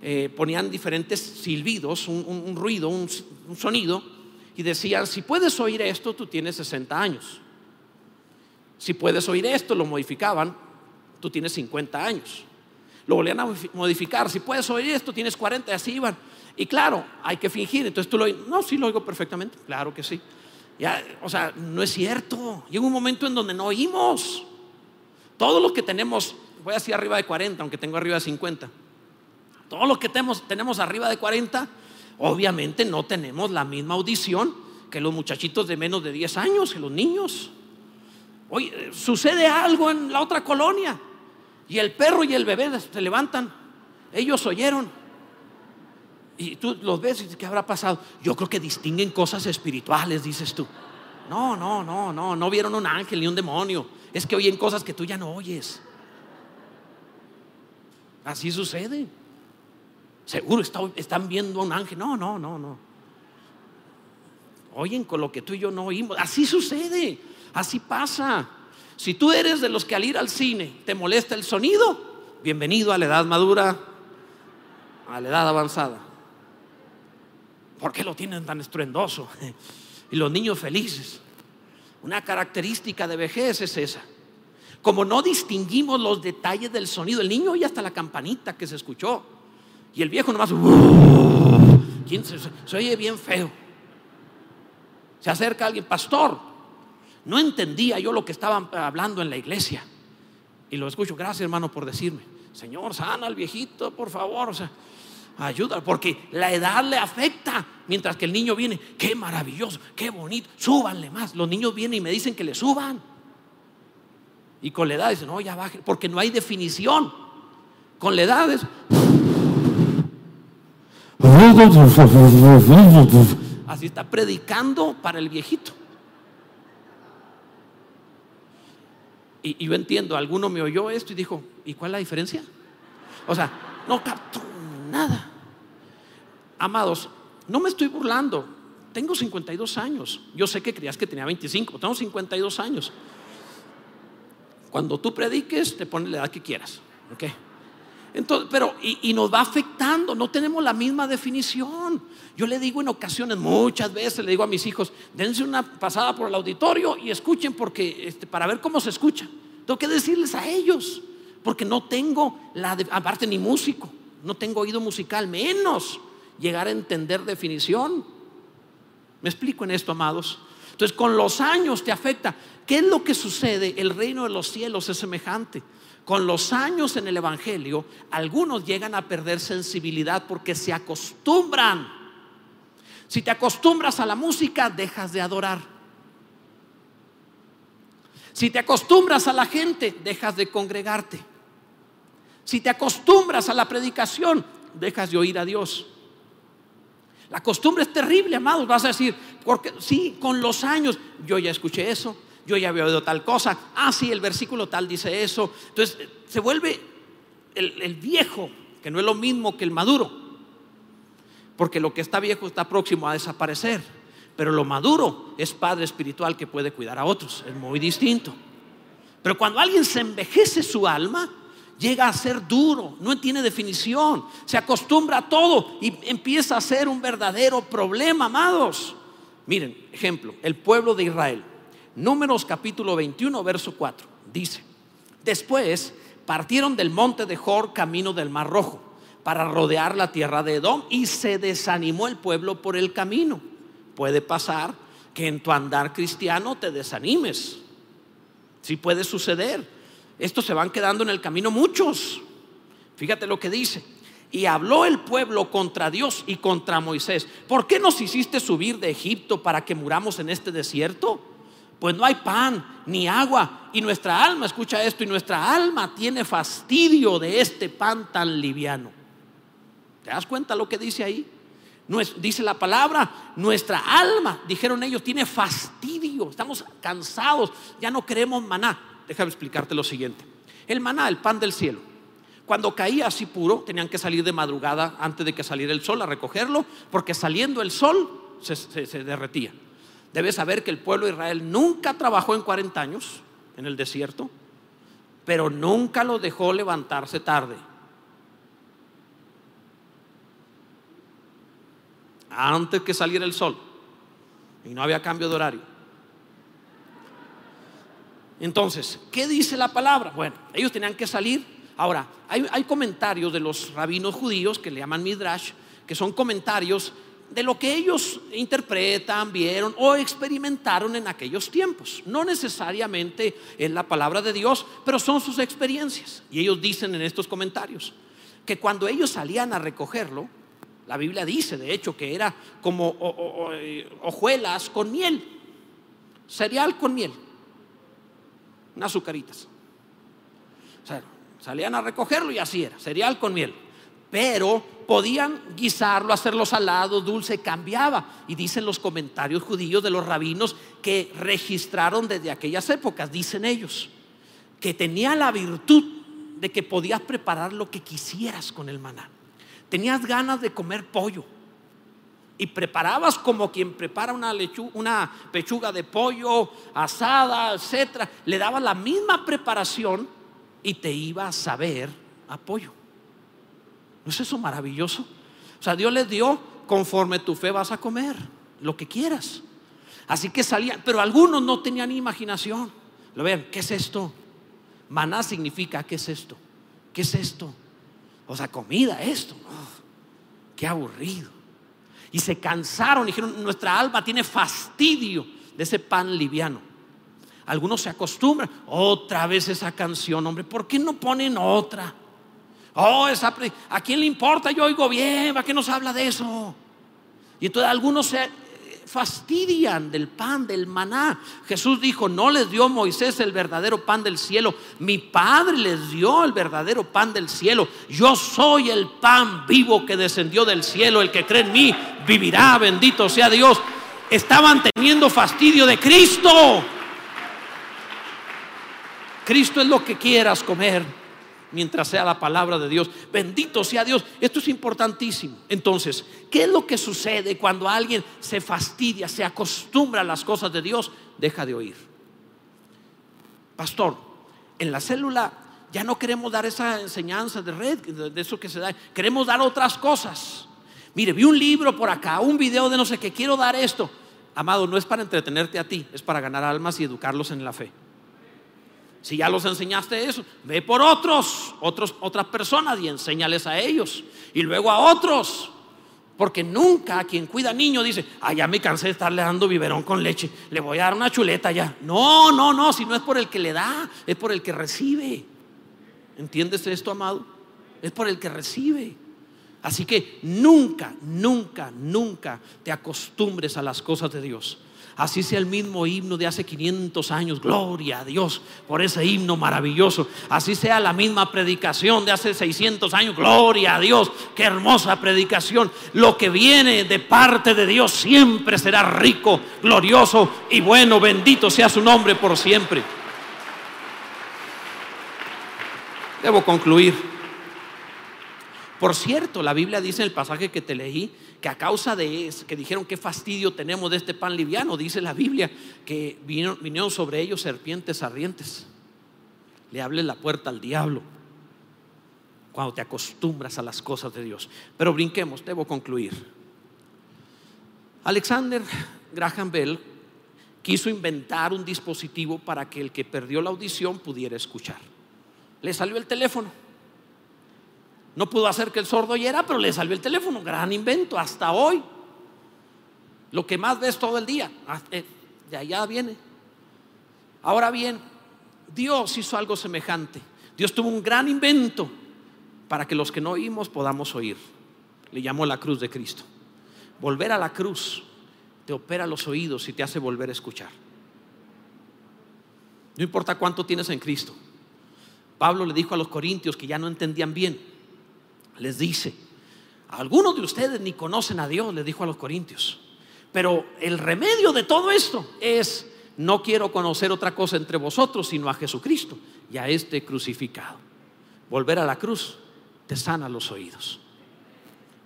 eh, ponían diferentes silbidos, un, ruido, un, un sonido, y decían, si puedes oír esto, tú tienes 60 años. Si puedes oír esto, lo modificaban, tú tienes 50 años. Lo volvían a modificar, si puedes oír esto, tienes 40 y así iban. Y claro, hay que fingir, entonces tú lo oyes, no, sí lo oigo perfectamente, claro que sí. Ya, o sea, no es cierto. Llega un momento en donde no oímos. Todos los que tenemos, voy a decir arriba de 40, aunque tengo arriba de 50. Todos los que tenemos, tenemos arriba de 40, obviamente no tenemos la misma audición que los muchachitos de menos de 10 años, que los niños. Oye, sucede algo en la otra colonia y el perro y el bebé se levantan. Ellos oyeron. Y tú los ves y ¿qué habrá pasado? Yo creo que distinguen cosas espirituales, dices tú. No, no, no, no, no vieron un ángel ni un demonio. Es que oyen cosas que tú ya no oyes. Así sucede. Seguro están viendo a un ángel. No, no, no, no. Oyen con lo que tú y yo no oímos. Así sucede. Así pasa. Si tú eres de los que al ir al cine te molesta el sonido, bienvenido a la edad madura, a la edad avanzada. ¿Por qué lo tienen tan estruendoso? *laughs* Y los niños felices. Una característica de vejez es esa. Como no distinguimos los detalles del sonido, el niño oye hasta la campanita que se escuchó. Y el viejo nomás, se oye bien feo. Se acerca alguien, pastor, no entendía yo lo que estaban hablando en la iglesia. Y lo escucho, gracias hermano por decirme, Señor, sana al viejito, por favor, o sea, ayuda, porque la edad le afecta. Mientras que el niño viene, qué maravilloso, qué bonito, súbanle más. Los niños vienen y me dicen que le suban. Y con la edad dicen, no, ya baje, porque no hay definición. Con la edad es... *laughs* Así está predicando para el viejito. Y, yo entiendo, alguno me oyó esto y dijo, ¿y cuál es la diferencia? O sea, no captó. nada. Amados, no me estoy burlando. Tengo 52 años. Yo sé que creías que tenía 25, tengo 52 años. Cuando tú prediques, te pones la edad que quieras. ¿ok? Entonces, pero, y, nos va afectando, no tenemos la misma definición. Yo le digo en ocasiones, muchas veces le digo a mis hijos, dense una pasada por el auditorio y escuchen porque, este, para ver cómo se escucha. Tengo que decirles a ellos, porque no tengo la, aparte ni músico, no tengo oído musical, menos llegar a entender definición. ¿Me explico en esto, amados? Entonces, con los años te afecta. ¿Qué es lo que sucede? El reino de los cielos es semejante. Con los años en el Evangelio, algunos llegan a perder sensibilidad porque se acostumbran. Si te acostumbras a la música, dejas de adorar. Si te acostumbras a la gente, dejas de congregarte. Si te acostumbras a la predicación, dejas de oír a Dios. La costumbre es terrible, amados. Vas a decir, porque sí, con los años, yo ya escuché eso, yo ya había oído tal cosa, ah, sí, el versículo tal dice eso. Entonces se vuelve el, viejo, que no es lo mismo que el maduro, porque lo que está viejo está próximo a desaparecer, pero lo maduro es padre espiritual que puede cuidar a otros, es muy distinto. Pero cuando alguien se envejece su alma, llega a ser duro, no tiene definición, se acostumbra a todo y empieza a ser un verdadero problema, amados. Miren, ejemplo, el pueblo de Israel. Números capítulo 21, verso 4. Dice, después partieron del monte de Jor camino del Mar Rojo para rodear la tierra de Edom y se desanimó el pueblo por el camino. Puede pasar que en tu andar cristiano te desanimes. Sí puede suceder. Estos se van quedando en el camino muchos. Fíjate lo que dice. Y habló el pueblo contra Dios y contra Moisés. ¿Por qué nos hiciste subir de Egipto para que muramos en este desierto? Pues no hay pan ni agua. Y nuestra alma, escucha esto, y nuestra alma tiene fastidio de este pan tan liviano. ¿Te das cuenta lo que dice ahí? dice la palabra, nuestra alma, dijeron ellos, tiene fastidio, estamos cansados, ya no queremos maná. Déjame explicarte lo siguiente. El maná, el pan del cielo, cuando caía así puro, tenían que salir de madrugada antes de que saliera el sol a recogerlo, porque saliendo el sol se derretía. Debes saber que el pueblo de Israel nunca trabajó en 40 años en el desierto, pero nunca lo dejó levantarse tarde. Antes que saliera el sol. Y no había cambio de horario. Entonces, ¿qué dice la palabra? Bueno, ellos tenían que salir. Ahora, hay, hay comentarios de los rabinos judíos que le llaman Midrash, que son comentarios de lo que ellos interpretan, vieron o experimentaron en aquellos tiempos. No necesariamente en la palabra de Dios, pero son sus experiencias. Y ellos dicen en estos comentarios que cuando ellos salían a recogerlo, la Biblia dice de hecho que era como eh, hojuelas con miel, cereal con miel, unas azucaritas. O sea, salían a recogerlo y así era, cereal con miel pero podían guisarlo, hacerlo salado, dulce, cambiaba. Y dicen los comentarios judíos de los rabinos que registraron desde aquellas épocas, dicen ellos, que tenía la virtud de que podías preparar lo que quisieras con el maná. Tenías ganas de comer pollo y preparabas como quien prepara una, una pechuga de pollo asada, etcétera. Le dabas la misma preparación y te iba a saber a pollo. ¿No es eso maravilloso? O sea, Dios les dio, conforme tu fe vas a comer, lo que quieras. Así que salían, pero algunos no tenían imaginación. Lo ven, ¿qué es esto? Maná significa, ¿qué es esto? ¿Qué es esto? O sea, comida, esto. qué aburrido. Y se cansaron, dijeron, nuestra alma tiene fastidio de ese pan liviano. Algunos se acostumbran, otra vez esa canción, hombre, ¿por qué no ponen otra? Oh, ¿a quién le importa? Yo oigo bien, ¿para qué nos habla de eso? Y entonces algunos se fastidian del pan, del maná. Jesús dijo, no les dio Moisés el verdadero pan del cielo, mi Padre les dio el verdadero pan del cielo. Yo soy el pan vivo que descendió del cielo, el que cree en mí vivirá, bendito sea Dios. Estaban teniendo fastidio de Cristo. Cristo es lo que quieras comer mientras sea la palabra de Dios. Bendito sea Dios. Esto es importantísimo. Entonces, ¿qué es lo que sucede cuando alguien se fastidia, se acostumbra a las cosas de Dios? Deja de oír. Pastor, en la célula ya no queremos dar esa enseñanza de red, de eso que se da. Queremos dar otras cosas. Mire, vi un libro por acá, un video de no sé qué, quiero dar esto. Amado, no es para entretenerte a ti, es para ganar almas y educarlos en la fe. Si ya los enseñaste eso, ve por otros, otros otras personas y enséñales a ellos. Y luego a otros. Porque nunca quien cuida niño dice, ah, ya me cansé de estarle dando biberón con leche, le voy a dar una chuleta ya. No, no, no, si no es por el que le da, es por el que recibe. ¿Entiendes esto, amado? Es por el que recibe. Así que nunca, nunca, nunca te acostumbres a las cosas de Dios. Así sea el mismo himno de hace 500 años, gloria a Dios por ese himno maravilloso. Así sea la misma predicación de hace 600 años, gloria a Dios, qué hermosa predicación. Lo que viene de parte de Dios siempre será rico, glorioso y bueno. Bendito sea su nombre por siempre. Debo concluir. Por cierto, la Biblia dice en el pasaje que te leí que a causa de eso, que dijeron qué fastidio tenemos de este pan liviano, dice la Biblia que vinieron, sobre ellos serpientes ardientes. Le hables la puerta al diablo cuando te acostumbras a las cosas de Dios. Pero brinquemos, debo concluir. Alexander Graham Bell quiso inventar un dispositivo para que el que perdió la audición pudiera escuchar. Le salió el teléfono. No pudo hacer que el sordo oyera, pero le salió el teléfono. Gran invento, hasta hoy. Lo que más ves todo el día, ah, eh, de allá viene. Ahora bien, Dios hizo algo semejante. Dios tuvo un gran invento para que los que no oímos podamos oír. Le llamó la cruz de Cristo. Volver a la cruz te opera los oídos y te hace volver a escuchar. No importa cuánto tienes en Cristo. Pablo le dijo a los corintios que ya no entendían bien les dice, algunos de ustedes ni conocen a Dios, les dijo a los corintios. Pero el remedio de todo esto es, no quiero conocer otra cosa entre vosotros sino a Jesucristo y a este crucificado. Volver a la cruz te sana los oídos.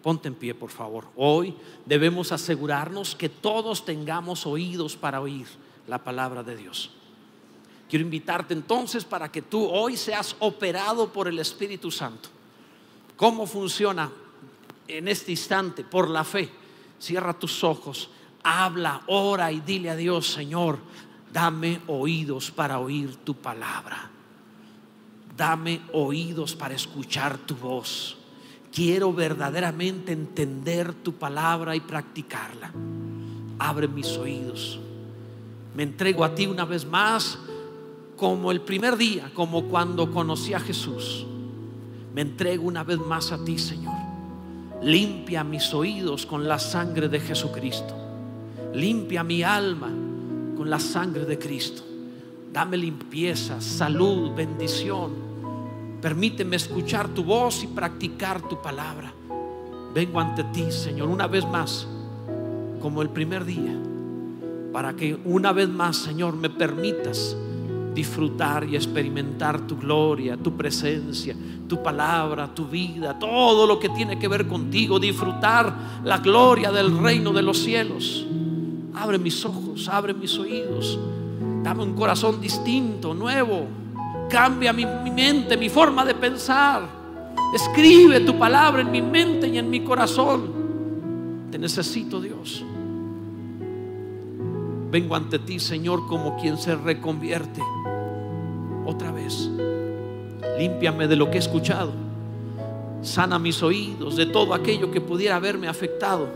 Ponte en pie, por favor. Hoy debemos asegurarnos que todos tengamos oídos para oír la palabra de Dios. Quiero invitarte entonces para que tú hoy seas operado por el Espíritu Santo ¿Cómo funciona en este instante? Por la fe. Cierra tus ojos, habla, ora y dile a Dios, Señor, dame oídos para oír tu palabra. Dame oídos para escuchar tu voz. Quiero verdaderamente entender tu palabra y practicarla. Abre mis oídos. Me entrego a ti una vez más como el primer día, como cuando conocí a Jesús me entrego una vez más a ti, Señor. Limpia mis oídos con la sangre de Jesucristo. Limpia mi alma con la sangre de Cristo. Dame limpieza, salud, bendición. Permíteme escuchar tu voz y practicar tu palabra. Vengo ante ti, Señor, una vez más, como el primer día, para que una vez más, Señor, me permitas disfrutar y experimentar tu gloria, tu presencia, tu palabra, tu vida, todo lo que tiene que ver contigo, disfrutar la gloria del reino de los cielos. Abre mis ojos, abre mis oídos, dame un corazón distinto, nuevo, cambia mi, mente, mi forma de pensar. Escribe tu palabra en mi mente y en mi corazón. Te necesito, Dios. Vengo ante ti, Señor, como quien se reconvierte otra vez. Límpiame de lo que he escuchado. Sana mis oídos de todo aquello que pudiera haberme afectado.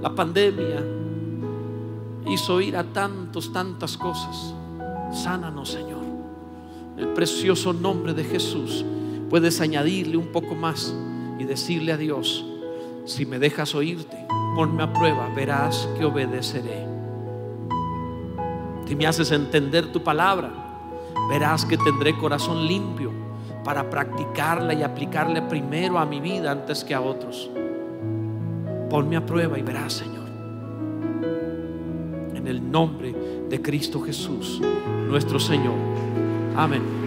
La pandemia hizo oír a tantos, tantas cosas. Sánanos, Señor. El precioso nombre de Jesús. Puedes añadirle un poco más y decirle a Dios, si me dejas oírte, ponme a prueba, verás que obedeceré. Si me haces entender tu palabra, verás que tendré corazón limpio para practicarla y aplicarle primero a mi vida antes que a otros. Ponme a prueba y verás, Señor. En el nombre de Cristo Jesús, nuestro Señor. Amén.